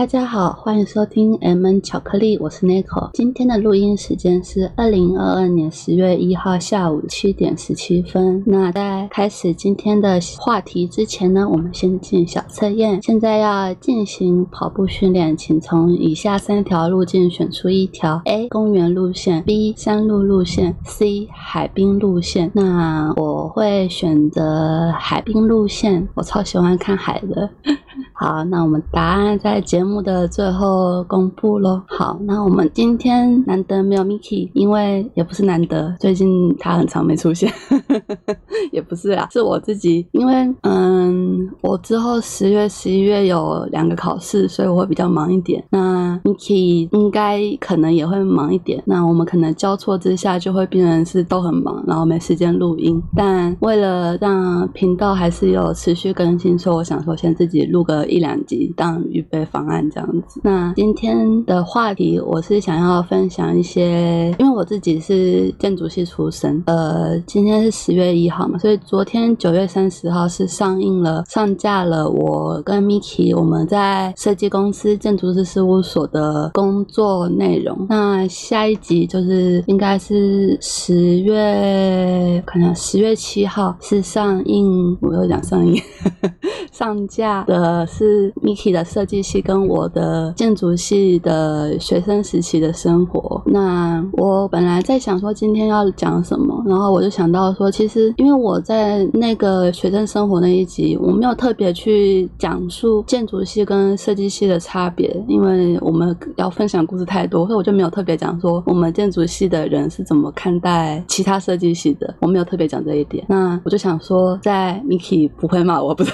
大家好，欢迎收听 M N 巧克力，我是 Nico。今天的录音时间是二零二二年十月一号下午七点十七分。那在开始今天的话题之前呢，我们先进小测验。现在要进行跑步训练，请从以下三条路径选出一条：A 公园路线，B 山路路线，C 海滨路线。那我会选择海滨路线，我超喜欢看海的。好，那我们答案在节目的最后公布喽。好，那我们今天难得没有 Miki，因为也不是难得，最近他很长没出现，也不是啊，是我自己，因为嗯，我之后十月、十一月有两个考试，所以我会比较忙一点。那 Miki 应该可能也会忙一点，那我们可能交错之下就会变成是都很忙，然后没时间录音。但为了让频道还是有持续更新，所以我想说先自己录个一两集当预备方案这样子。那今天的话题，我是想要分享一些，因为我自己是建筑系出身，呃，今天是十月一号嘛，所以昨天九月三十号是上映了、上架了我跟 Miki 我们在设计公司建筑师事务所的工作内容。那下一集就是应该是十月，看下十月七号是上映，我又讲上映，上架的是 Miki 的设计系跟我的建筑系的学生时期的生活。那我本来在想说今天要讲什么，然后我就想到说，其实因为我在那个学生生活那一集，我没有特别去讲述建筑系跟设计系的差别，因为我们要分享故事太多，所以我就没有特别讲说我们建筑系的人是怎么看待其他设计系的，我没有特别讲这一点。那我就想说，在 Miki 不会骂我，不是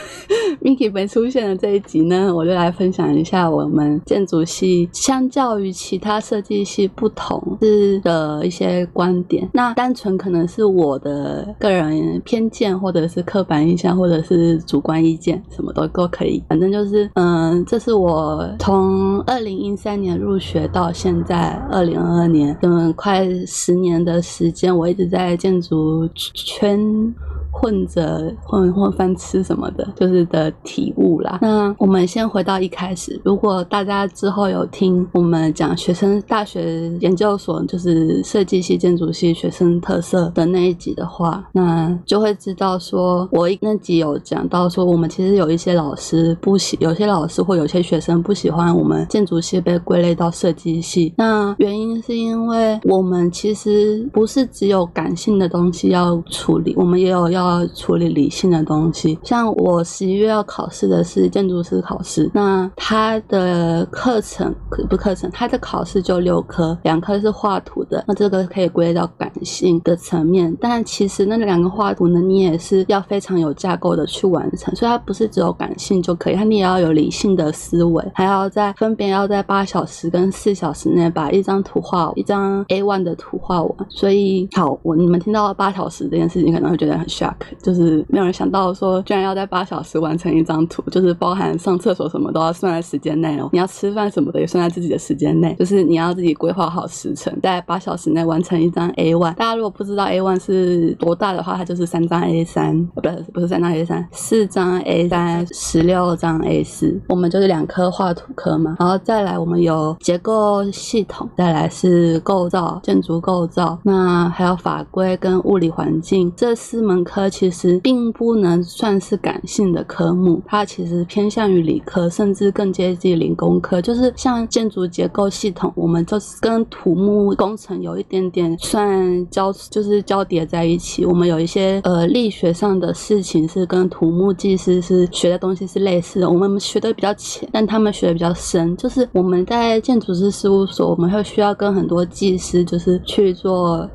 Miki 没出现的这一集呢，我就来分享一下我们建筑系相较于其他设计系不同是的一些观点。那单纯可能是我的个人偏见，或者是刻板印象，或者是主观意见，什么都都可以。反正就是，嗯，这是我从二零一三年入学到现在二零二二年，嗯，快十年的时间，我一直在建筑圈。混着混混饭吃什么的，就是的体悟啦。那我们先回到一开始，如果大家之后有听我们讲学生大学研究所，就是设计系、建筑系学生特色的那一集的话，那就会知道说，我那集有讲到说，我们其实有一些老师不喜，有些老师或有些学生不喜欢我们建筑系被归类到设计系。那原因是因为我们其实不是只有感性的东西要处理，我们也有要。要处理理性的东西，像我十一月要考试的是建筑师考试，那他的课程不课程，他的考试就六科，两科是画图的，那这个可以归到感性的层面。但其实那两个画图呢，你也是要非常有架构的去完成，所以它不是只有感性就可以，它你也要有理性的思维，还要在分别要在八小时跟四小时内把一张图画一张 A one 的图画完。所以好，我你们听到八小时这件事情，可能会觉得很吓。就是没有人想到说，居然要在八小时完成一张图，就是包含上厕所什么都要算在时间内哦。你要吃饭什么的也算在自己的时间内，就是你要自己规划好时程，在八小时内完成一张 A one。大家如果不知道 A one 是多大的话，它就是三张 A 三，不是不是三张 A 三，四张 A 三，十六张 A 四。我们就是两科画图科嘛，然后再来我们有结构系统，再来是构造建筑构造，那还有法规跟物理环境这四门科。其实并不能算是感性的科目，它其实偏向于理科，甚至更接近理工科。就是像建筑结构系统，我们就是跟土木工程有一点点算交，就是交叠在一起。我们有一些呃力学上的事情是跟土木技师是学的东西是类似的，我们学的比较浅，但他们学的比较深。就是我们在建筑师事务所，我们会需要跟很多技师就是去做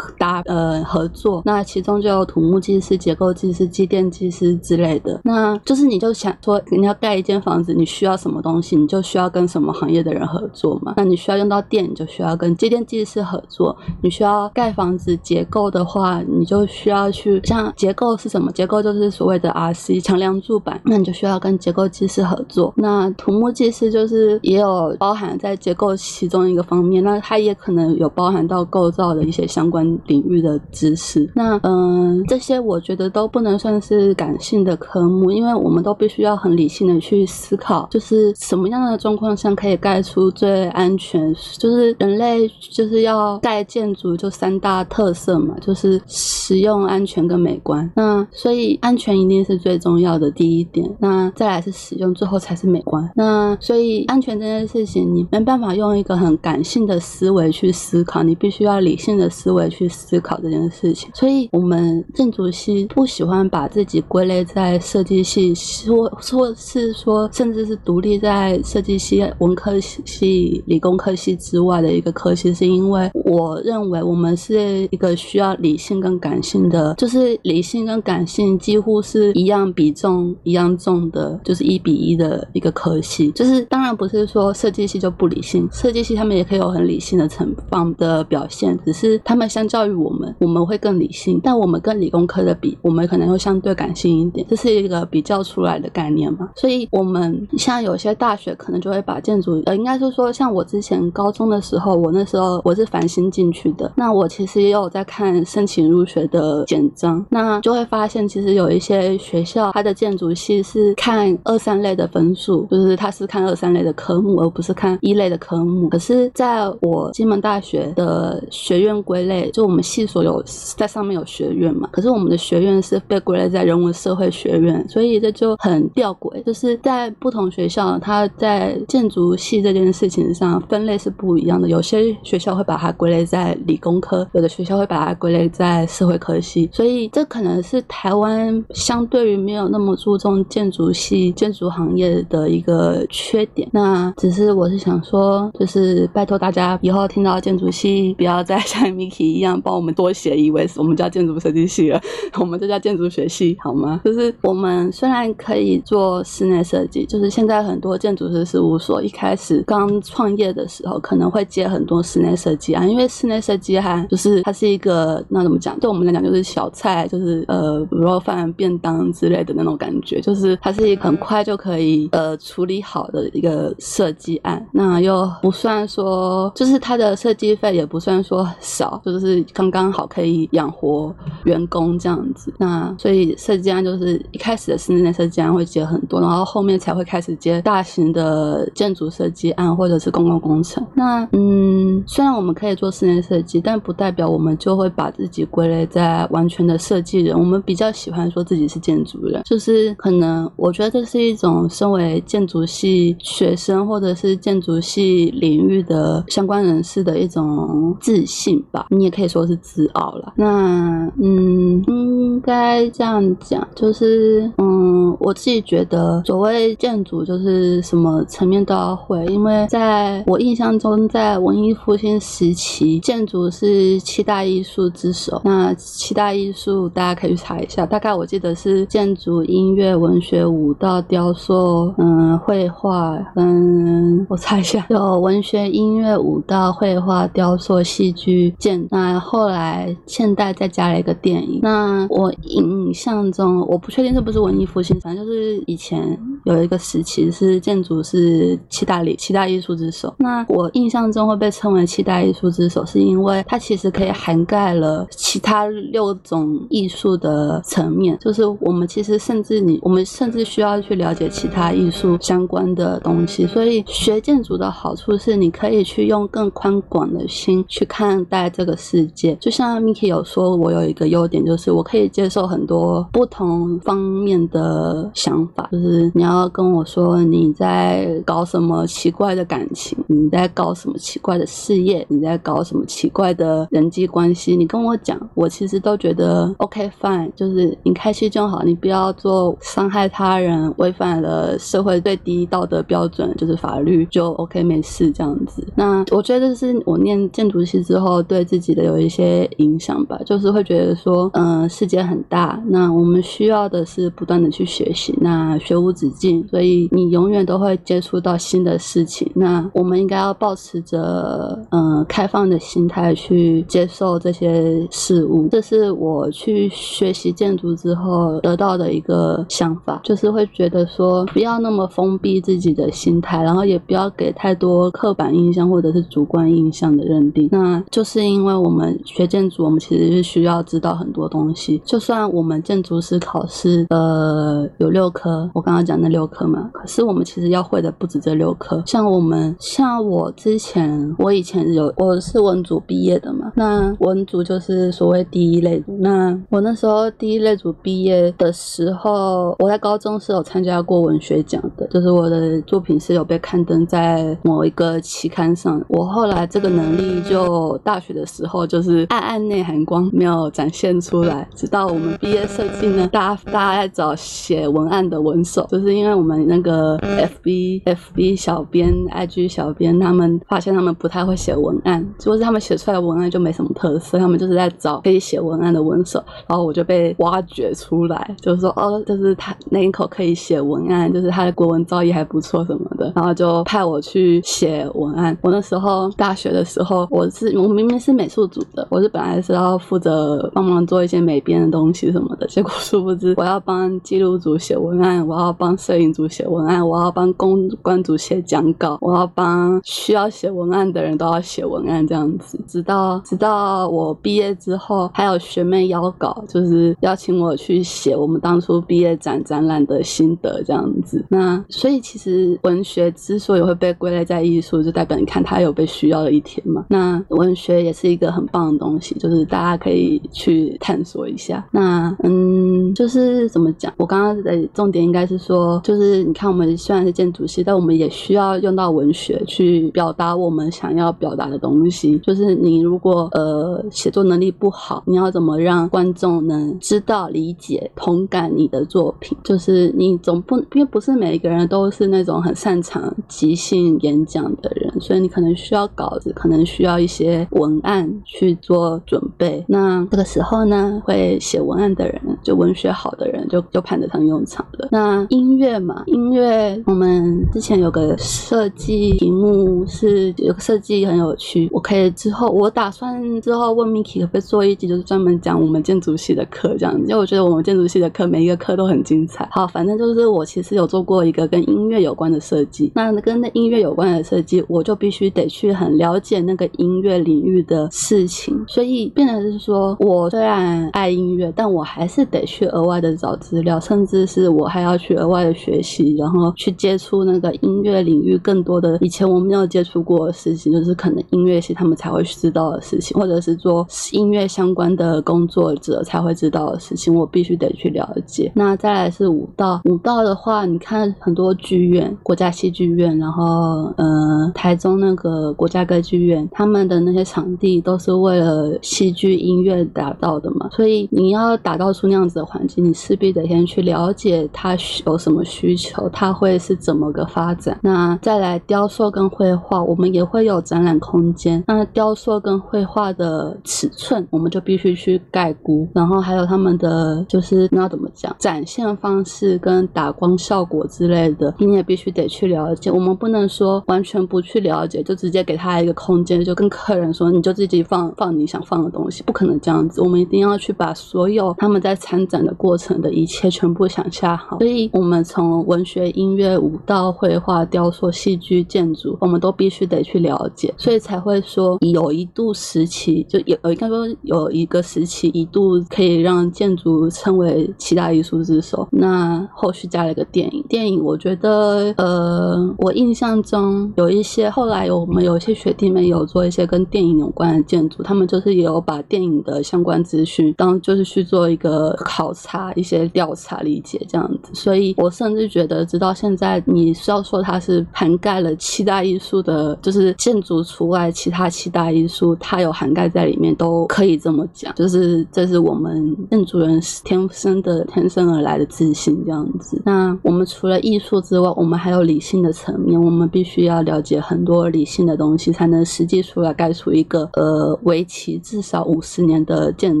搭呃合作，那其中就有土木技。是结构技师、机电技师之类的，那就是你就想说，你要盖一间房子，你需要什么东西，你就需要跟什么行业的人合作嘛。那你需要用到电，你就需要跟机电技师合作。你需要盖房子结构的话，你就需要去像结构是什么？结构就是所谓的 RC 墙梁柱板，那你就需要跟结构技师合作。那土木技师就是也有包含在结构其中一个方面，那它也可能有包含到构造的一些相关领域的知识。那嗯，这些。我觉得都不能算是感性的科目，因为我们都必须要很理性的去思考，就是什么样的状况下可以盖出最安全。就是人类就是要盖建筑，就三大特色嘛，就是实用、安全跟美观。那所以安全一定是最重要的第一点，那再来是实用，最后才是美观。那所以安全这件事情，你没办法用一个很感性的思维去思考，你必须要理性的思维去思考这件事情。所以我们建筑系不喜欢把自己归类在设计系，说说是说，甚至是独立在设计系、文科系、理工科系之外的一个科系，是因为我认为我们是一个需要理性跟感性的，就是理性跟感性几乎是一样比重、一样重的，就是一比一的一个科系。就是当然不是说设计系就不理性，设计系他们也可以有很理性的成方的表现，只是他们相较于我们，我们会更理性，但我们跟理工科的比，我们可能会相对感性一点，这是一个比较出来的概念嘛。所以，我们像有些大学可能就会把建筑，呃，应该是说，像我之前高中的时候，我那时候我是繁星进去的，那我其实也有在看申请入学的简章，那就会发现，其实有一些学校它的建筑系是看二三类的分数，就是它是看二三类的科目，而不是看一类的科目。可是，在我金门大学的学院归类，就我们系所有在上面有学院嘛，可是我们们的学院是被归类在人文社会学院，所以这就很吊诡，就是在不同学校，它在建筑系这件事情上分类是不一样的。有些学校会把它归类在理工科，有的学校会把它归类在社会科系，所以这可能是台湾相对于没有那么注重建筑系、建筑行业的一个缺点。那只是我是想说，就是拜托大家以后听到建筑系，不要再像 Miki 一样帮我们多写，以为我们叫建筑设计系了，我们就叫建筑学系，好吗？就是我们虽然可以做室内设计，就是现在很多建筑师事务所一开始刚创业的时候，可能会接很多室内设计啊，因为室内设计还就是它是一个那怎么讲？对我们来讲就是小菜，就是呃卤肉饭、便当之类的那种感觉，就是它是一个很快就可以呃处理好的一个设计案，那又不算说就是它的设计费也不算说少，就是刚刚好可以养活员工这样子。那所以设计案就是一开始的室内设计案会接很多，然后后面才会开始接大型的建筑设计案或者是公共工程。那嗯，虽然我们可以做室内设计，但不代表我们就会把自己归类在完全的设计人。我们比较喜欢说自己是建筑人，就是可能我觉得这是一种身为建筑系学生或者是建筑系领域的相关人士的一种自信吧。你也可以说是自傲了。那嗯，应该这样讲，就是嗯，我自己觉得所谓建筑就是什么层面都要会，因为在我印象中，在文艺复兴时期，建筑是七大艺术之首。那七大艺术大家可以去查一下，大概我记得是建筑、音乐、文学、舞蹈、雕塑，嗯，绘画，嗯，我查一下，有文学、音乐、舞蹈、绘画、雕塑、戏剧、建。那后来现代再加了一个电影。那我印象中，我不确定是不是文艺复兴，反正就是以前有一个时期是建筑是七大里七大艺术之首。那我印象中会被称为七大艺术之首，是因为它其实可以涵盖了其他六种艺术的层面。就是我们其实甚至你，我们甚至需要去了解其他艺术相关的东西。所以学建筑的好处是，你可以去用更宽广的心去看待这个世界。就像 Miki 有说，我有一个优点，就是我可以接受很多不同方面的想法。就是你要跟我说你在搞什么奇怪的感情，你在搞什么奇怪的事业，你在搞什么奇怪的人际关系，你跟我讲，我其实都觉得 OK fine，就是你开心就好，你不要做伤害他人、违反了社会最低道德标准，就是法律就 OK 没事这样子。那我觉得是我念建筑系之后对自己的有一些影响吧，就是会觉得说，嗯，世界很大，那我们需要的是不断的去学习，那学无止境，所以你永远都会接触到新的事情。那我们应该要保持着嗯开放的心态去接受这些事物，这是我去学习建筑之后得到的一个想法，就是会觉得说不要那么封闭自己的心态，然后也不要给太多刻板印象或者是主观印象的认定。那就是因为我们学建筑，我们其实是需要知道很多东西，就算我们建筑师考试呃有六科，我刚刚讲那六科嘛，可是我们其实要会的不止这六科。像我们，像我之前，我以前有我是文组毕业的嘛，那文组就是所谓第一类组。那我那时候第一类组毕业的时候，我在高中是有参加过文学奖的，就是我的作品是有被刊登在某一个期刊上。我后来这个能力就大学的时候就是暗暗内含光，没有展现出来。直到我们毕业设计呢，大家大家在找写文案的文手，就是因为因为我们那个 FB FB 小编、IG 小编，他们发现他们不太会写文案，如果是他们写出来的文案就没什么特色，他们就是在找可以写文案的文手，然后我就被挖掘出来，就是说哦，就是他那一口可以写文案，就是他的国文造诣还不错什么的，然后就派我去写文案。我那时候大学的时候，我是我明明是美术组的，我是本来是要负责帮忙做一些美编的东西什么的，结果殊不知我要帮记录组写文案，我要帮摄影组写文案，我要帮公关组写讲稿，我要帮需要写文案的人都要写文案这样子，直到直到我毕业之后，还有学妹邀稿，就是邀请我去写我们当初毕业展展览的心得这样子。那所以其实文学之所以会被归类在艺术，就代表你看它有被需要的一天嘛。那文学也是一个很棒的东西，就是大家可以去探索一下。那嗯，就是怎么讲？我刚刚的重点应该是说，就是你看我们虽然是建筑系，但我们也需要用到文学去表达我们想要表达的东西。就是你如果呃写作能力不好，你要怎么让观众能知道、理解、同感你的作品？就是你总不因为不是每一个人都是那种很擅长即兴演讲的人，所以你可能需要稿子，可能需要一些文案去做准备。那这个时候呢，会写文案的人，就文学好的人，就就派得上用场了。那音乐嘛，音乐我们之前有个设计题目是有个设计很有趣，我可以之后我打算之后问 Miki 可不可以做一集，就是专门讲我们建筑系的课这样，因为我觉得我们建筑系的课每一个课都很精彩。好，反正就是我其实有做过一个跟音乐有关的设计，那跟那音乐有关的设计，我就必须得去很了解那个音乐领域的事情，所以变成是说我虽然爱音乐，但我还是得去额外的找资料，甚至是我还要去额外的学习，然后去接触那个音乐领域更多的以前我没有接触过的事情，就是可能音乐系他们才会知道的事情，或者是做音乐相关的工作者才会知道的事情，我必须得去了解。那再来是舞蹈，舞蹈的话，你看很多剧院，国家戏剧院，然后呃台中那个国家歌剧院，他们的那些场地都是为了戏剧音乐打造的嘛，所以你要打造出那样子的环境，你势必得先去了解它有什么需求，它会是怎么个发展。那再来雕塑跟绘画，我们也会有展览空间。那雕塑跟绘画的尺寸，我们就必须去概估，然后还有他们的就是那怎么讲，展现方式跟打光效果之类的，你也必须得去了解。我们不能说完全不去了解，就直接给他一个空间，就跟客人说你就自己放放你想放的东西，不可能这样子。我们一定要去把所有他们在参展的过程的一切全部想下好。所以，我们从文学、音乐、舞蹈、绘画、雕塑、戏剧、建筑，我们都必须得去了解，所以才会说有一度时期，就有应该说有一个时期一度可以让建筑称为七大艺术之首。那后续加了一个电影，电影我觉得，呃，我印象中有一些后来我们有一些学弟妹有做一些跟电影有关的建筑，他们就是也有把电影的相关资讯当就是去做一个考察、一些调查、理解这样子。所以我是甚至觉得，直到现在，你需要说它是涵盖了七大艺术的，就是建筑除外其他七大艺术，它有涵盖在里面，都可以这么讲。就是这是我们建筑人天生的、天生而来的自信这样子。那我们除了艺术之外，我们还有理性的层面，我们必须要了解很多理性的东西，才能实际出来盖出一个呃为期至少五十年的建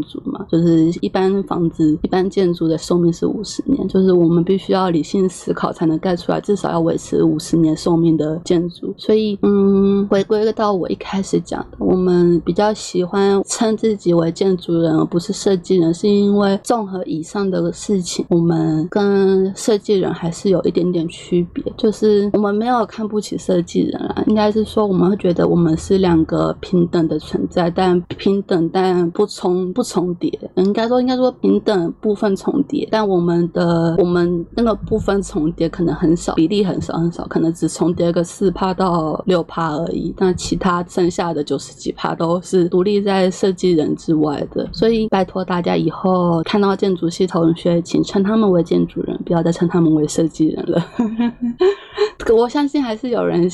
筑嘛。就是一般房子、一般建筑的寿命是五十年，就是我们必须要理性思考才能盖出来，至少要维持五十年寿命的建筑。所以，嗯，回归到我一开始讲的，我们比较喜欢称自己为建筑人，而不是设计人，是因为综合以上的事情，我们跟设计人还是有一点点区别，就是我们没有看不起设计人啊，应该是说我们会觉得我们是两个平等的存在，但平等但不重不重叠，应该说应该说平等部分重叠，但我们的我们那个部分重叠可能很少，比例很少很少，可能只重叠个四趴到六趴而已，但其他剩下的九十几趴都是独立在设计人之外的，所以拜托大家以后看到建筑系同学，请称他们为建筑人，不要再称他们为设计人了。我相信还是有人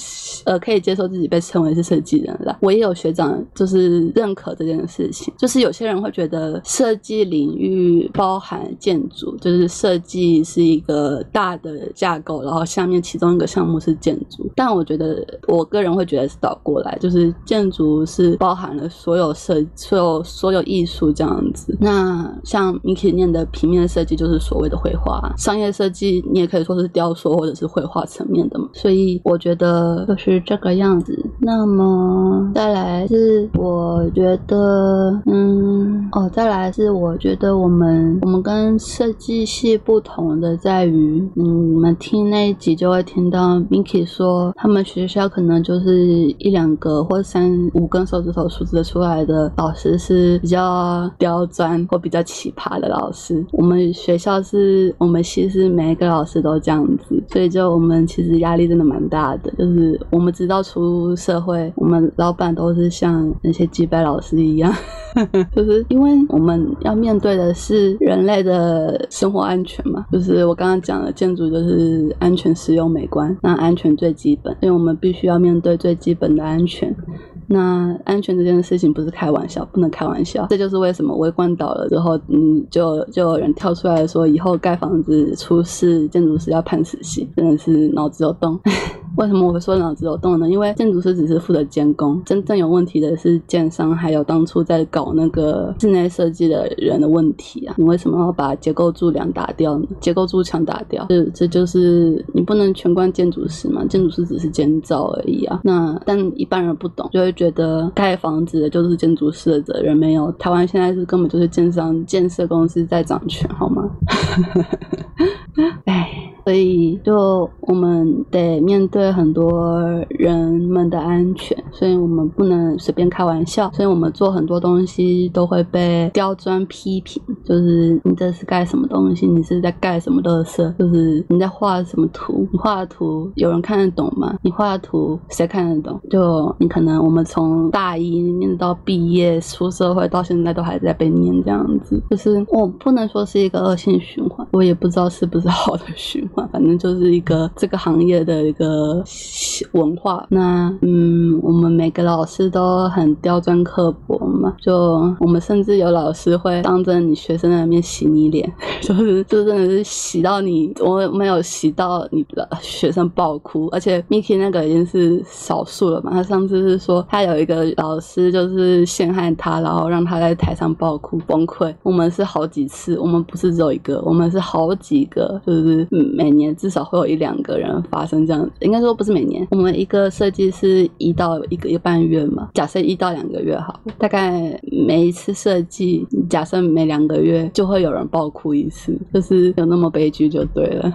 呃可以接受自己被称为是设计人了。我也有学长就是认可这件事情，就是有些人会觉得设计领域包含建筑，就是设计是一个大的架构，然后下面其中一个项目是建筑。但我觉得我个人会觉得是倒过来，就是建筑是包含了所有设所有所有艺术这样子。那像 Miki 念的平面设计就是所谓的绘画，商业设计你也可以说是雕塑或者是绘画层面的嘛。所以我觉得就是这个样子。那么再来是我觉得，嗯，哦，再来是我觉得我们我们跟设计系不同的在于，嗯，我们听那一集就会听到 Miki 说，他们学校可能就是一两个或三五根手指头数得出来的老师是比较刁钻或比较奇葩的老师。我们学校是我们系是每一个老师都这样子，所以就我们其实压力。真的蛮大的，就是我们知道出社会，我们老板都是像那些击败老师一样，就是因为我们要面对的是人类的生活安全嘛。就是我刚刚讲的建筑就是安全、实用、美观，那安全最基本，因为我们必须要面对最基本的安全。那安全这件事情不是开玩笑，不能开玩笑。这就是为什么微观倒了之后，嗯，就就有人跳出来说，以后盖房子出事，建筑师要判死刑，真的是脑子有洞。为什么我会说脑子有洞呢？因为建筑师只是负责监工，真正有问题的是建商，还有当初在搞那个室内设计的人的问题啊！你为什么要把结构柱梁打掉呢？结构柱墙打掉，这这就是你不能全怪建筑师嘛？建筑师只是建造而已啊！那但一般人不懂，就会觉得盖房子的就是建筑师的责任，没有台湾现在是根本就是建商建设公司在掌权，好吗？哎。所以，就我们得面对很多人们的安全，所以我们不能随便开玩笑。所以我们做很多东西都会被刁钻批评，就是你这是盖什么东西？你是在盖什么乐色？就是你在画什么图？你画的图有人看得懂吗？你画的图谁看得懂？就你可能我们从大一念到毕业出社会到现在都还在被念这样子，就是我不能说是一个恶性循环，我也不知道是不是好的循环。反正就是一个这个行业的一个文化。那嗯，我们每个老师都很刁钻刻薄嘛，就我们甚至有老师会当着你学生的面洗你脸，就是就真的是洗到你，我没有洗到你的学生爆哭。而且 Miki 那个已经是少数了嘛，他上次是说他有一个老师就是陷害他，然后让他在台上爆哭崩溃。我们是好几次，我们不是只有一个，我们是好几个，就是。每年至少会有一两个人发生这样子，应该说不是每年。我们一个设计是一到一个一个半月嘛，假设一到两个月好，大概每一次设计，假设每两个月就会有人爆哭一次，就是有那么悲剧就对了。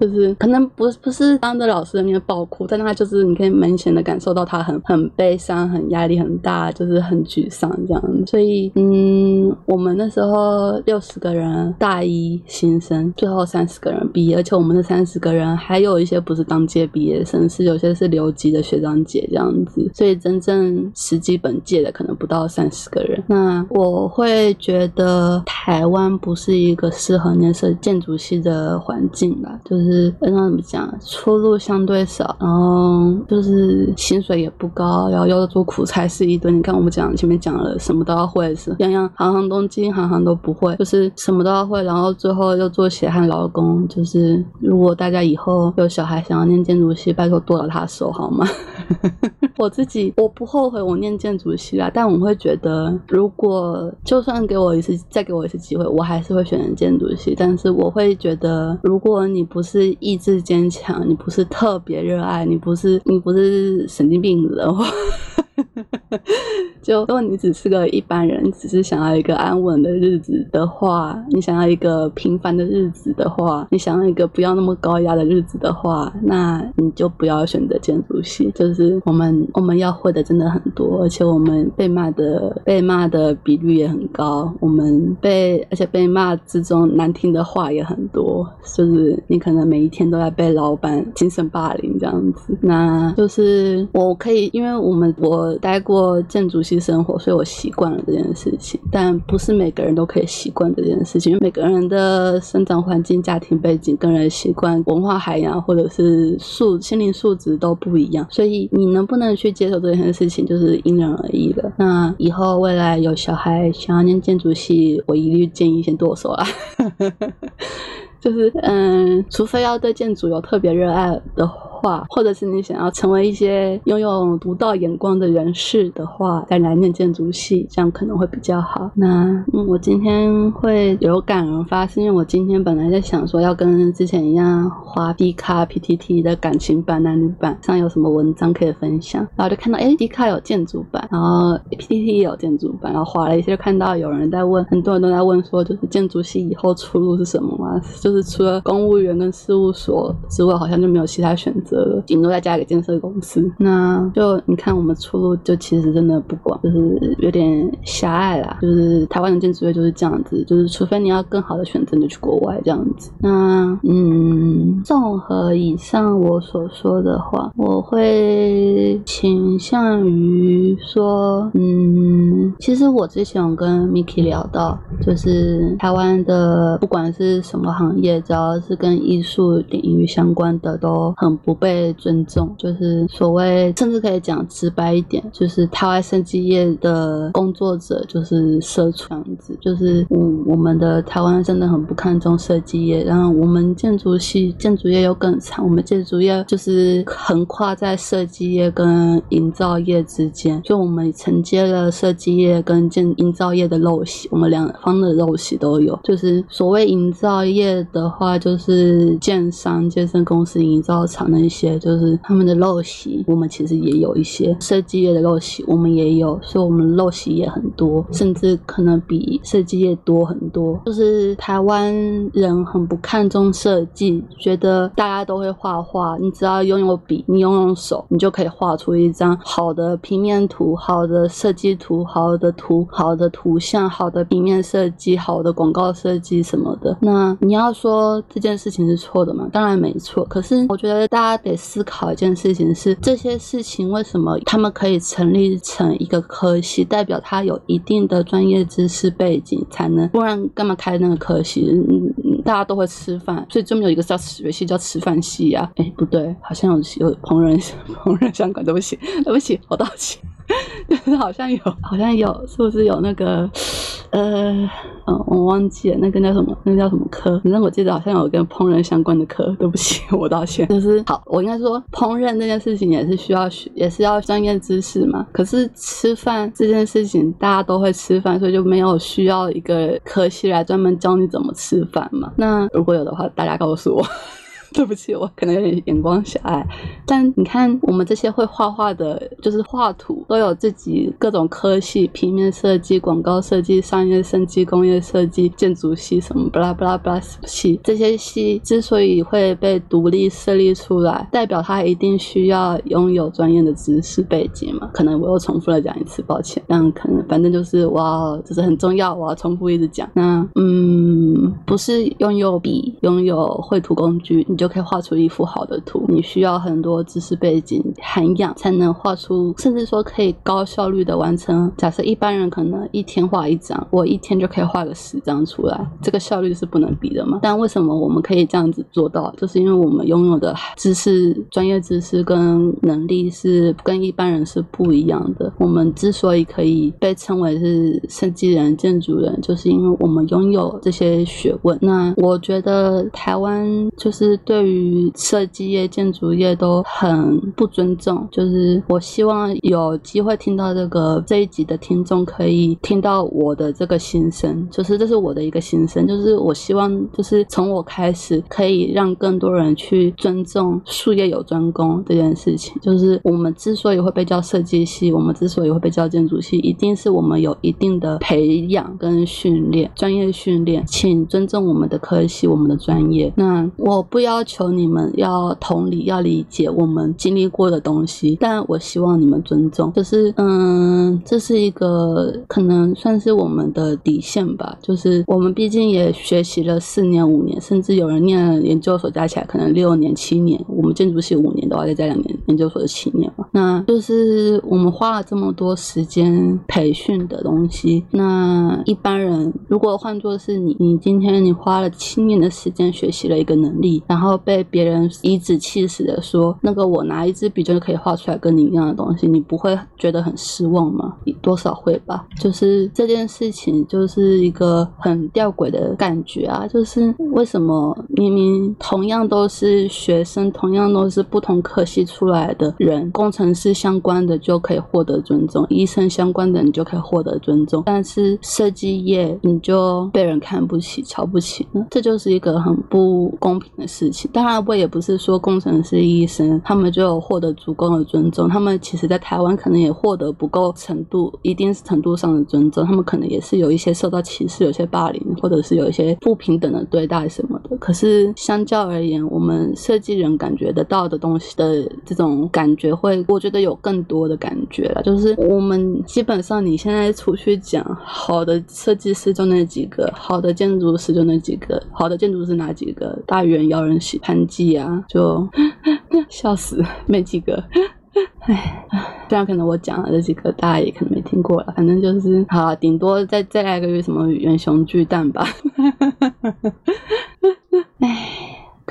就是可能不不是当着老师的面爆哭，但他就是你可以明显的感受到他很很悲伤、很压力很大，就是很沮丧这样。所以嗯，我们那时候六十个人大一新生，最后三十个人毕业，而且我们的三十个人还有一些不是当届毕业生，是有些是留级的学长姐这样子。所以真正实际本届的可能不到三十个人。那我会觉得台湾不是一个适合念设建筑系的环境吧，就是。是，那怎么讲？出路相对少，然后就是薪水也不高，然后要做苦差事一堆。你看我们讲前面讲了，什么都要会，是样样行行东京，行行都不会，就是什么都要会，然后最后又做血汗劳工。就是如果大家以后有小孩想要念建筑系，拜托剁了他手好吗？我自己我不后悔我念建筑系啦，但我会觉得，如果就算给我一次，再给我一次机会，我还是会选择建筑系。但是我会觉得，如果你不是意志坚强，你不是特别热爱，你不是你不是神经病的话。就如果你只是个一般人，只是想要一个安稳的日子的话，你想要一个平凡的日子的话，你想要一个不要那么高压的日子的话，那你就不要选择建筑系。就是我们我们要会的真的很多，而且我们被骂的被骂的比率也很高。我们被而且被骂之中难听的话也很多，就是你可能每一天都在被老板精神霸凌这样子。那就是我可以，因为我们我待过建筑系生活，所以我习惯了这件事情。但不是每个人都可以习惯这件事情，因为每个人的生长环境、家庭背景、个人习惯、文化海洋或者是素心灵素质都不一样，所以你能不能去接受这件事情，就是因人而异了。那以后未来有小孩想要念建筑系，我一律建议先剁手啊。就是嗯，除非要对建筑有特别热爱的。话，或者是你想要成为一些拥有独到眼光的人士的话，再来念建筑系，这样可能会比较好。那嗯，我今天会有感而发，是因为我今天本来在想说要跟之前一样，画 D 卡 PTT 的感情版、男女版上有什么文章可以分享，然后就看到哎，D 卡有建筑版，然后 PTT 也有建筑版，然后划了一些，就看到有人在问，很多人都在问说，就是建筑系以后出路是什么嘛？就就是除了公务员跟事务所之外，好像就没有其他选择了。顶多再加一个建设公司，那就你看我们出路就其实真的不广，就是有点狭隘啦。就是台湾的建筑业就是这样子，就是除非你要更好的选择，就去国外这样子。那嗯，综合以上我所说的话，我会倾向于说，嗯，其实我之前有跟 Miki 聊到，就是台湾的不管是什么行业，只要是跟艺术领域相关的，都很不。被尊重，就是所谓，甚至可以讲直白一点，就是台湾设计业的工作者就是社畜子，就是嗯，我们的台湾真的很不看重设计业，然后我们建筑系建筑业又更惨，我们建筑业就是横跨在设计业跟营造业之间，就我们承接了设计业跟建营造业的陋习，我们两方的陋习都有，就是所谓营造业的话，就是建商、健身公司、营造厂那。些就是他们的陋习，我们其实也有一些设计业的陋习，我们也有，所以我们陋习也很多，甚至可能比设计业多很多。就是台湾人很不看重设计，觉得大家都会画画，你只要拥有笔，你拥有手，你就可以画出一张好的平面图、好的设计图、好的图、好的图像、好的平面设计、好的广告设计什么的。那你要说这件事情是错的吗？当然没错。可是我觉得大家。得思考一件事情是这些事情为什么他们可以成立成一个科系，代表他有一定的专业知识背景才能，不然干嘛开那个科系？嗯，大家都会吃饭，所以专门有一个叫学系叫吃饭系啊。哎，不对，好像有有烹饪烹饪相关，对不起，对不起，我道歉。好像有，好像有，是不是有那个，呃，我忘记了，那个叫什么？那个叫什么科？反正我记得好像有跟烹饪相关的科。对不起，我道歉。就是好，我应该说烹饪这件事情也是需要学，也是要专业知识嘛。可是吃饭这件事情，大家都会吃饭，所以就没有需要一个科系来专门教你怎么吃饭嘛。那如果有的话，大家告诉我。对不起，我可能有点眼光狭隘，但你看我们这些会画画的，就是画图，都有自己各种科系，平面设计、广告设计、商业设计、工业设计、建筑系什么巴拉巴拉巴拉系，这些系之所以会被独立设立出来，代表它一定需要拥有专业的知识背景嘛？可能我又重复了讲一次，抱歉。但可能反正就是哇，这是很重要，我要重复一直讲。那嗯，不是拥有笔、拥有绘图工具。就可以画出一幅好的图。你需要很多知识背景涵养，才能画出，甚至说可以高效率的完成。假设一般人可能一天画一张，我一天就可以画个十张出来，这个效率是不能比的嘛。但为什么我们可以这样子做到？就是因为我们拥有的知识、专业知识跟能力是跟一般人是不一样的。我们之所以可以被称为是设计人、建筑人，就是因为我们拥有这些学问。那我觉得台湾就是。对于设计业、建筑业都很不尊重。就是我希望有机会听到这个这一集的听众可以听到我的这个心声，就是这是我的一个心声，就是我希望就是从我开始可以让更多人去尊重术业有专攻这件事情。就是我们之所以会被叫设计系，我们之所以会被叫建筑系，一定是我们有一定的培养跟训练，专业训练，请尊重我们的科系，我们的专业。那我不要要求你们要同理，要理解我们经历过的东西，但我希望你们尊重。就是嗯，这是一个可能算是我们的底线吧。就是我们毕竟也学习了四年、五年，甚至有人念了研究所加起来可能六年、七年。我们建筑系五年的话，再加两年研究所的七年嘛。那就是我们花了这么多时间培训的东西。那一般人如果换作是你，你今天你花了七年的时间学习了一个能力，然后被别人颐指气使的说那个我拿一支笔就可以画出来跟你一样的东西，你不会觉得很失望吗？多少会吧。就是这件事情就是一个很吊诡的感觉啊，就是为什么明明同样都是学生，同样都是不同科系出来的人，工程师相关的就可以获得尊重，医生相关的你就可以获得尊重，但是设计业你就被人看不起、瞧不起呢？这就是一个很不公平的事情。当然，我也不是说工程师、医生他们就获得足够的尊重，他们其实在台湾可能也获得不够程度，一定程度上的尊重，他们可能也是有一些受到歧视、有些霸凌，或者是有一些不平等的对待什么的。可是相较而言，我们设计人感觉得到的东西的这种感觉，会我觉得有更多的感觉了。就是我们基本上你现在出去讲好的设计师就那几个，好的建筑师就那几个，好的建筑师哪几个？大元、姚人喜、潘季啊，就 笑死，没几个。唉，虽然可能我讲的这几个大家也可能没听过了，反正就是好，顶多再再来个什么元雄巨蛋吧。唉。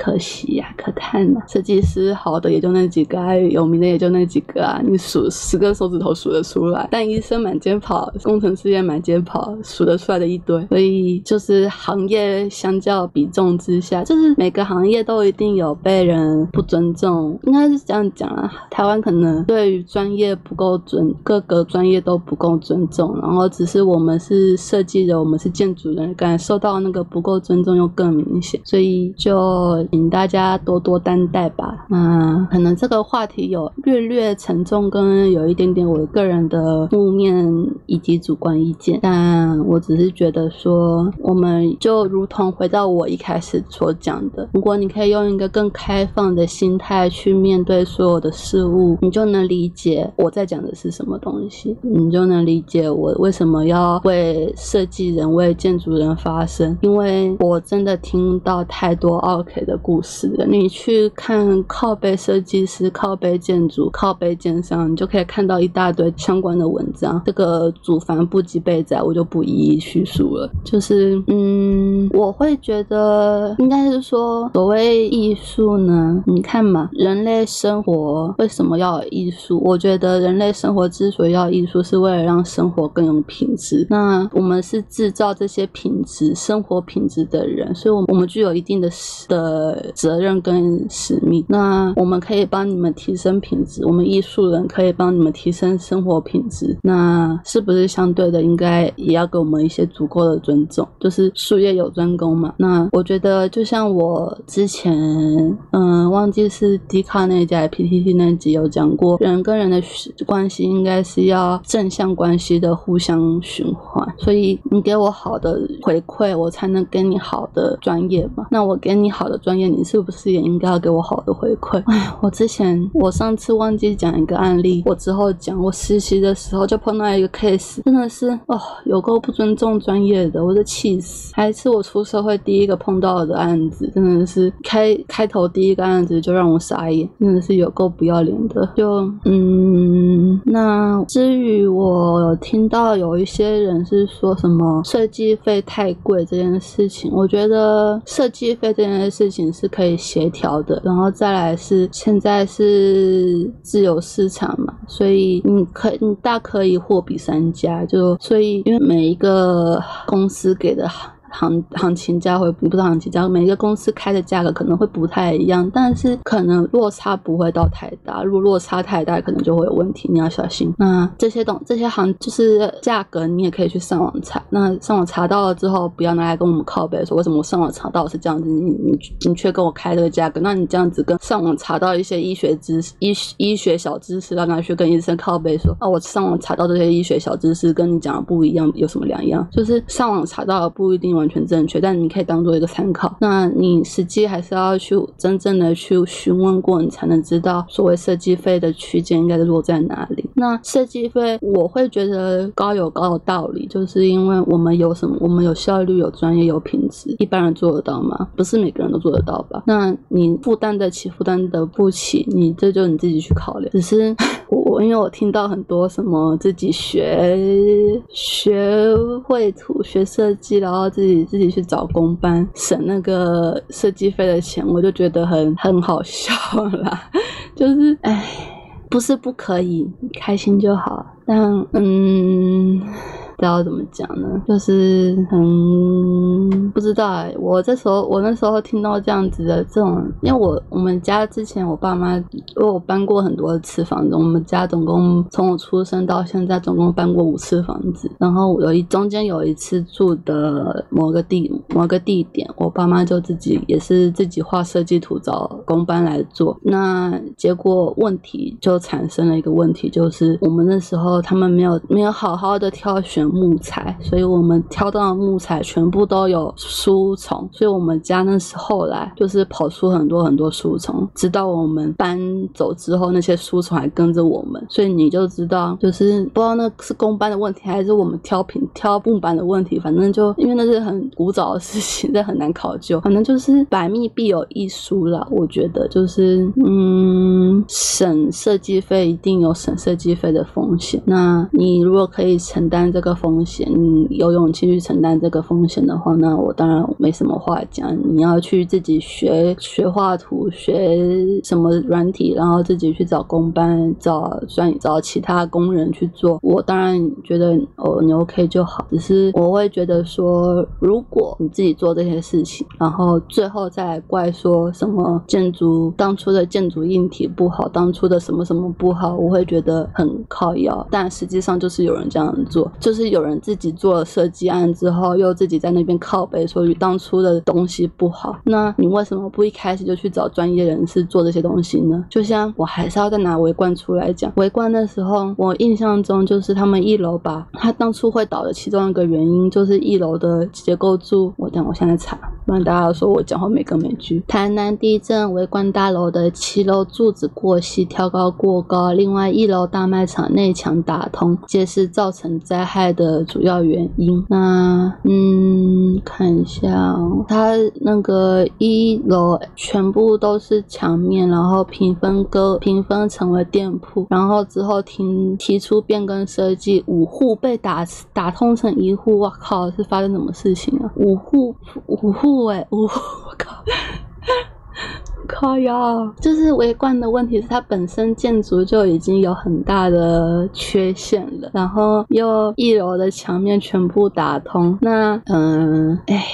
可惜呀，可叹呐！设计师好的也就那几个，有名的也就那几个啊，你数十根手指头数得出来。但医生满街跑，工程师也满街跑，数得出来的一堆。所以就是行业相较比重之下，就是每个行业都一定有被人不尊重，应该是这样讲啊。台湾可能对于专业不够尊，各个专业都不够尊重，然后只是我们是设计人，我们是建筑人，感受到那个不够尊重又更明显，所以就。请大家多多担待吧。嗯可能这个话题有略略沉重，跟有一点点我个人的负面以及主观意见。但我只是觉得说，我们就如同回到我一开始所讲的，如果你可以用一个更开放的心态去面对所有的事物，你就能理解我在讲的是什么东西，你就能理解我为什么要为设计人、为建筑人发声。因为我真的听到太多 OK 的。故事，你去看靠背设计师、靠背建筑、靠背建商，你就可以看到一大堆相关的文章。这个祖繁不及备载，我就不一一叙述了。就是，嗯，我会觉得应该是说，所谓艺术呢，你看嘛，人类生活为什么要有艺术？我觉得人类生活之所以要艺术，是为了让生活更有品质。那我们是制造这些品质、生活品质的人，所以，我我们具有一定的的。责任跟使命，那我们可以帮你们提升品质，我们艺术人可以帮你们提升生活品质，那是不是相对的应该也要给我们一些足够的尊重？就是术业有专攻嘛。那我觉得就像我之前，嗯，忘记是迪卡那家 PTT 那集有讲过，人跟人的关系应该是要正向关系的互相循环，所以你给我好的回馈，我才能给你好的专业嘛。那我给你好的专专业。你是不是也应该要给我好的回馈？哎，我之前我上次忘记讲一个案例，我之后讲。我实习的时候就碰到一个 case，真的是哦，有够不尊重专业的，我都气死。还是我出社会第一个碰到的案子，真的是开开头第一个案子就让我傻眼，真的是有够不要脸的。就嗯，那至于我听到有一些人是说什么设计费太贵这件事情，我觉得设计费这件事情。是可以协调的，然后再来是现在是自由市场嘛，所以你可你大可以货比三家，就所以因为每一个公司给的行行情价会不是行情价，每一个公司开的价格可能会不太一样，但是可能落差不会到太大。如果落差太大，可能就会有问题，你要小心。那这些东这些行就是价格，你也可以去上网查。那上网查到了之后，不要拿来跟我们靠背说为什么我上网查到是这样子，你你你却跟我开这个价格，那你这样子跟上网查到一些医学知识、医医学小知识，然后拿去跟医生靠背说啊，我上网查到这些医学小知识跟你讲的不一样，有什么两样？就是上网查到的不一定完全正确，但你可以当做一个参考。那你实际还是要去真正的去询问过，你才能知道所谓设计费的区间应该是落在哪里。那设计费我会觉得高有高的道理，就是因为我们有什么，我们有效率、有专业、有品质，一般人做得到吗？不是每个人都做得到吧？那你负担得起，负担得不起，你这就你自己去考虑。只是 我因为我听到很多什么自己学学绘图、学设计，然后自己自己去找工班省那个设计费的钱，我就觉得很很好笑啦。就是哎，不是不可以，开心就好。但嗯。不知道怎么讲呢，就是很不知道哎。我这时候，我那时候听到这样子的这种，因为我我们家之前我爸妈，因为我搬过很多次房子，我们家总共从我出生到现在总共搬过五次房子。然后有一中间有一次住的某个地某个地点，我爸妈就自己也是自己画设计图找工班来做。那结果问题就产生了一个问题，就是我们那时候他们没有没有好好的挑选。木材，所以我们挑到的木材全部都有书虫，所以我们家那时候来就是跑出很多很多书虫，直到我们搬走之后，那些书虫还跟着我们，所以你就知道，就是不知道那是公班的问题，还是我们挑品挑木板的问题，反正就因为那是很古早的事情，这很难考究，反正就是百密必有一疏了。我觉得就是嗯，省设计费一定有省设计费的风险，那你如果可以承担这个。风险，你有勇气去承担这个风险的话，那我当然没什么话讲。你要去自己学学画图，学什么软体，然后自己去找工班，找算找其他工人去做。我当然觉得哦，你 OK 就好。只是我会觉得说，如果你自己做这些事情，然后最后再怪说什么建筑当初的建筑硬体不好，当初的什么什么不好，我会觉得很靠腰。但实际上就是有人这样做，就是。有人自己做了设计案之后，又自己在那边靠背说当初的东西不好，那你为什么不一开始就去找专业人士做这些东西呢？就像我还是要再拿围观出来讲，围观的时候，我印象中就是他们一楼吧，他当初会倒的其中一个原因就是一楼的结构柱。我等我现在查，不然大家说我讲话没根没据。台南地震围观大楼的七楼柱子过细、挑高过高，另外一楼大卖场内墙打通，皆是造成灾害。的主要原因，那嗯，看一下，它那个一楼全部都是墙面，然后平分割平分成为店铺，然后之后提提出变更设计，五户被打打通成一户，我靠，是发生什么事情啊？五户五户哎，五户，我靠！靠呀，就是围观的问题是它本身建筑就已经有很大的缺陷了，然后又一楼的墙面全部打通，那嗯，哎。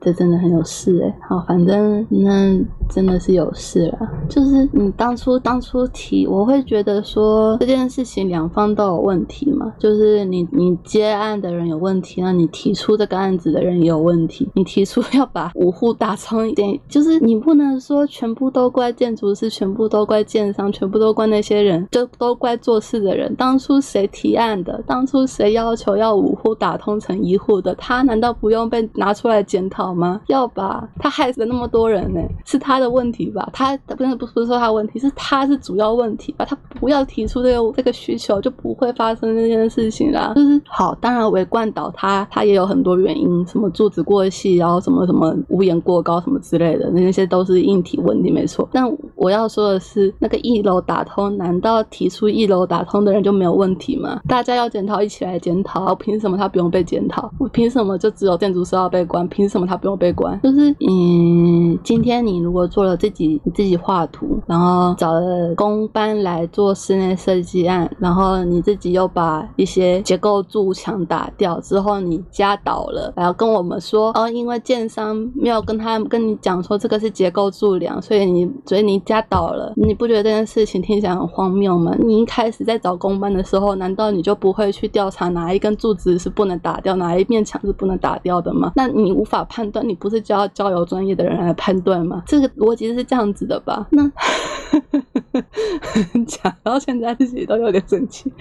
这真的很有事哎，好，反正那真的是有事了。就是你当初当初提，我会觉得说这件事情两方都有问题嘛。就是你你接案的人有问题，那你提出这个案子的人也有问题。你提出要把五户打成一点，就是你不能说全部都怪建筑师，全部都怪建商，全部都怪那些人，就都怪做事的人。当初谁提案的？当初谁要求要五户打通成一户的？他难道不用被拿出来检讨？吗？要吧，他害死那么多人呢，是他的问题吧？他不是不是说他问题，是他是主要问题吧？他不要提出这个这个需求，就不会发生这件事情啦。就是好，当然围观岛它它也有很多原因，什么柱子过细，然后什么什么屋檐过高什么之类的，那些都是硬体问题，没错。但我要说的是，那个一楼打通，难道提出一楼打通的人就没有问题吗？大家要检讨，一起来检讨。凭什么他不用被检讨？我凭什么就只有建筑师要被关？凭什么他？不用被关，就是嗯，今天你如果做了自己自己画图，然后找了工班来做室内设计案，然后你自己又把一些结构柱墙打掉之后，你家倒了，然后跟我们说哦，因为建商没有跟他跟你讲说这个是结构柱梁，所以你所以你家倒了，你不觉得这件事情听起来很荒谬吗？你一开始在找工班的时候，难道你就不会去调查哪一根柱子是不能打掉，哪一面墙是不能打掉的吗？那你无法判断，你不是就要交由专业的人来判断吗？这个逻辑是这样子的吧？那 讲到现在自己都有点生气。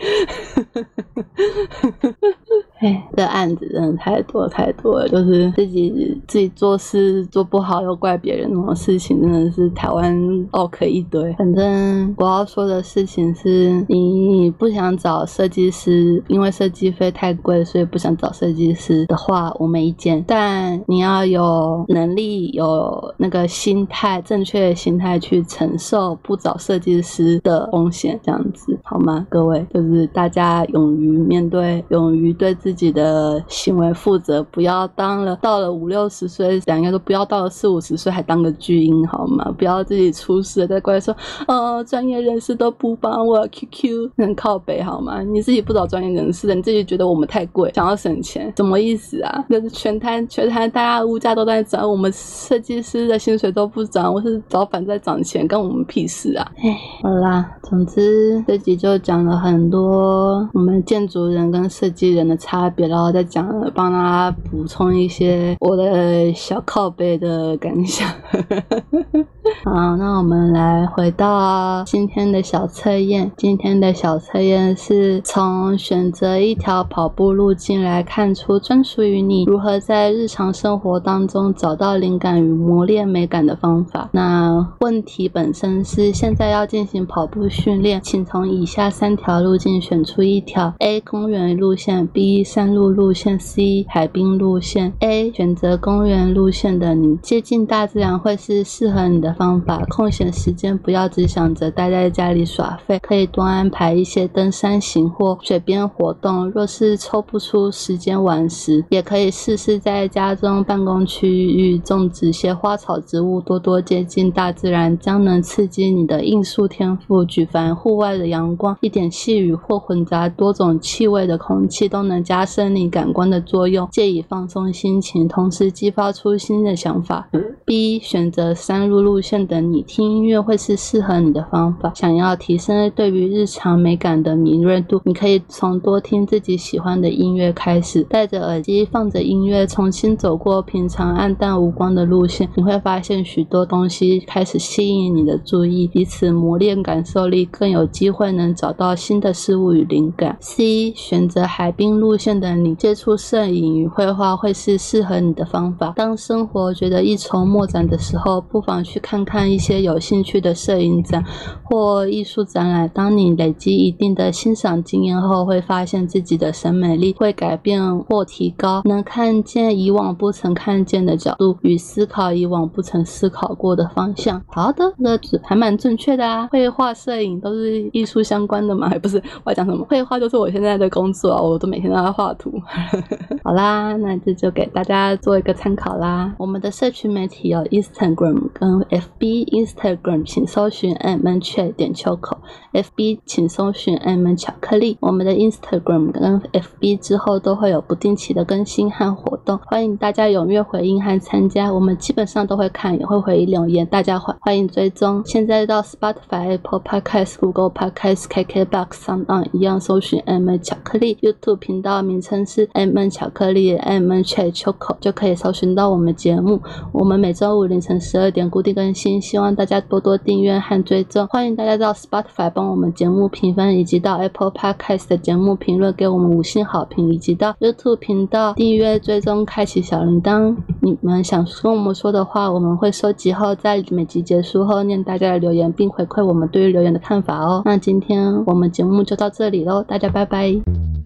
哎，这案子真的太多太多了，就是自己自己做事做不好又怪别人那种事情，真的是台湾 OK 一堆。反正我要说的事情是，你不想找设计师，因为设计费太贵，所以不想找设计师的话，我没意见。但你要有能力，有那个心态，正确的心态去承受不找设计师的风险，这样子好吗？各位，就是大家勇于面对，勇于对。自己的行为负责，不要当了到了五六十岁，两个都不要到了四五十岁还当个巨婴好吗？不要自己出事再过来说，呃，专业人士都不帮我 QQ，很靠北好吗？你自己不找专业人士的，你自己觉得我们太贵，想要省钱，什么意思啊？就是全摊全摊大家物价都在涨，我们设计师的薪水都不涨，我是老板在涨钱，关我们屁事啊！哎，好啦，总之这集就讲了很多我们建筑人跟设计人的差。差别，然后再讲，帮他补充一些我的小靠背的感想。好，那我们来回到今天的小测验。今天的小测验是从选择一条跑步路径来看出专属于你如何在日常生活当中找到灵感与磨练美感的方法。那问题本身是现在要进行跑步训练，请从以下三条路径选出一条：A. 公园路线；B. 山路路线；C. 海滨路线。A. 选择公园路线的你，接近大自然会是适合你的。方法，空闲时间不要只想着待在家里耍废，可以多安排一些登山行或水边活动。若是抽不出时间玩时，也可以试试在家中办公区域种植些花草植物，多多接近大自然，将能刺激你的艺术天赋。举凡户外的阳光、一点细雨或混杂多种气味的空气，都能加深你感官的作用，借以放松心情，同时激发出新的想法。B 选择山路路线。线的你听音乐会是适合你的方法。想要提升对于日常美感的敏锐度，你可以从多听自己喜欢的音乐开始，戴着耳机放着音乐，重新走过平常暗淡无光的路线，你会发现许多东西开始吸引你的注意，以此磨练感受力，更有机会能找到新的事物与灵感。C 选择海滨路线现的你，接触摄影与绘画会是适合你的方法。当生活觉得一筹莫展的时候，不妨去看。看一些有兴趣的摄影展或艺术展览。当你累积一定的欣赏经验后，会发现自己的审美力会改变或提高，能看见以往不曾看见的角度与思考以往不曾思考过的方向。好的，那还蛮正确的啊。绘画、摄影都是艺术相关的嘛？不是，我要讲什么？绘画就是我现在的工作，我都每天都在画图。好啦，那这就给大家做一个参考啦。我们的社群媒体有 Instagram 跟 F。B Instagram 请搜寻 M N 雀点秋口，FB 请搜寻 M N 巧克力。我们的 Instagram 跟 FB 之后都会有不定期的更新和活动，欢迎大家踊跃回应和参加。我们基本上都会看，也会回应留言，大家欢欢迎追踪。现在到 Spotify、Apple Podcast、Google Podcast、KKBox 上一样搜寻 M N 巧克力。YouTube 频道名称是 M N 巧克力 M N 雀秋口，就可以搜寻到我们节目。我们每周五凌晨十二点固定更新。希望大家多多订阅和追踪，欢迎大家到 Spotify 帮我们节目评分，以及到 Apple Podcast 的节目评论给我们五星好评，以及到 YouTube 频道订阅追踪，开启小铃铛。你们想跟我们说的话，我们会收集后，在每集结束后念大家的留言，并回馈我们对于留言的看法哦。那今天我们节目就到这里喽，大家拜拜。